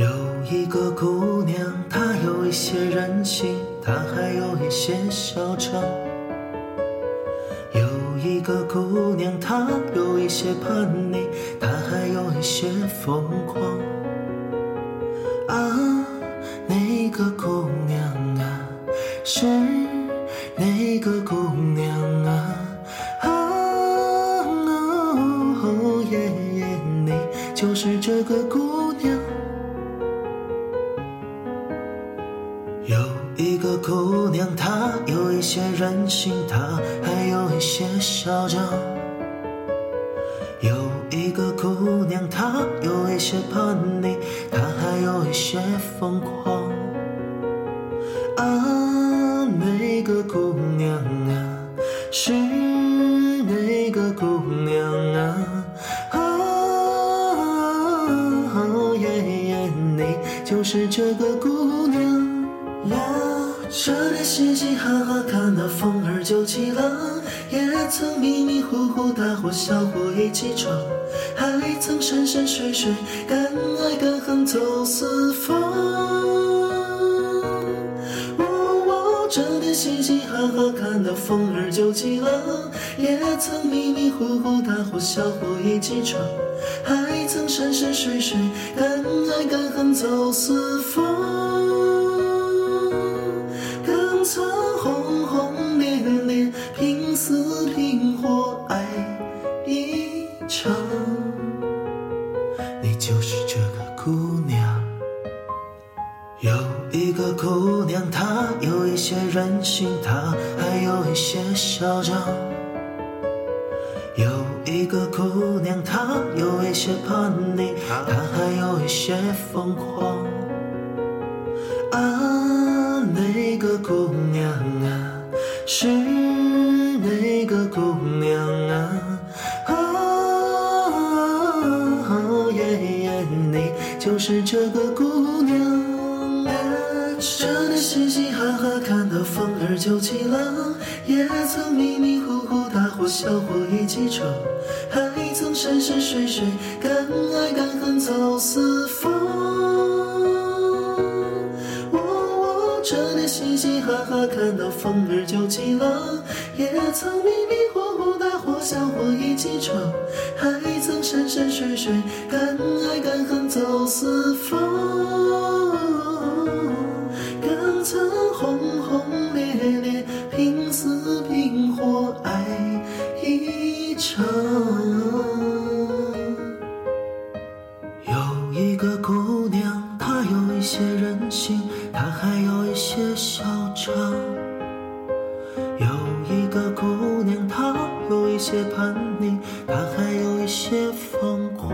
有一个姑娘，她有一些任性，她还有一些嚣张。有一个姑娘，她有一些叛逆，她还有一些疯狂。啊，那个姑娘啊，是那个姑娘啊，啊，哦耶耶，你就是这个姑有一个姑娘，她有一些任性，她还有一些嚣张。有一个姑娘，她有一些叛逆，她还有一些疯狂。啊，那个姑娘啊，是那个姑娘啊，啊，耶耶，你就是这个姑娘。呀，这天嘻嘻哈哈看到风儿就起浪，也曾迷迷糊糊大伙小伙一起闯，还曾山山水水敢爱敢恨走四方。哦，这天嘻嘻哈哈看到风儿就起浪，也曾迷迷糊糊大伙小伙一起闯，还曾山山水水敢爱敢恨走四方。有一个姑娘，她有一些任性，她还有一些嚣张。有一个姑娘，她有一些叛逆，她还有一些疯狂。啊，那个姑娘啊，是那个姑娘啊，啊，哦耶耶，你就是这个姑到风儿就起了，也曾迷迷糊糊大伙小伙一起闯，还曾山山水水敢爱敢恨走四方。哦，这天嘻嘻哈哈看到风儿就起浪，也曾迷迷糊糊大伙小伙一起闯，还曾山山水水敢爱敢恨走四方。一场。有一个姑娘，她有一些任性，她还有一些嚣张。有一个姑娘，她有一些叛逆，她还有一些疯狂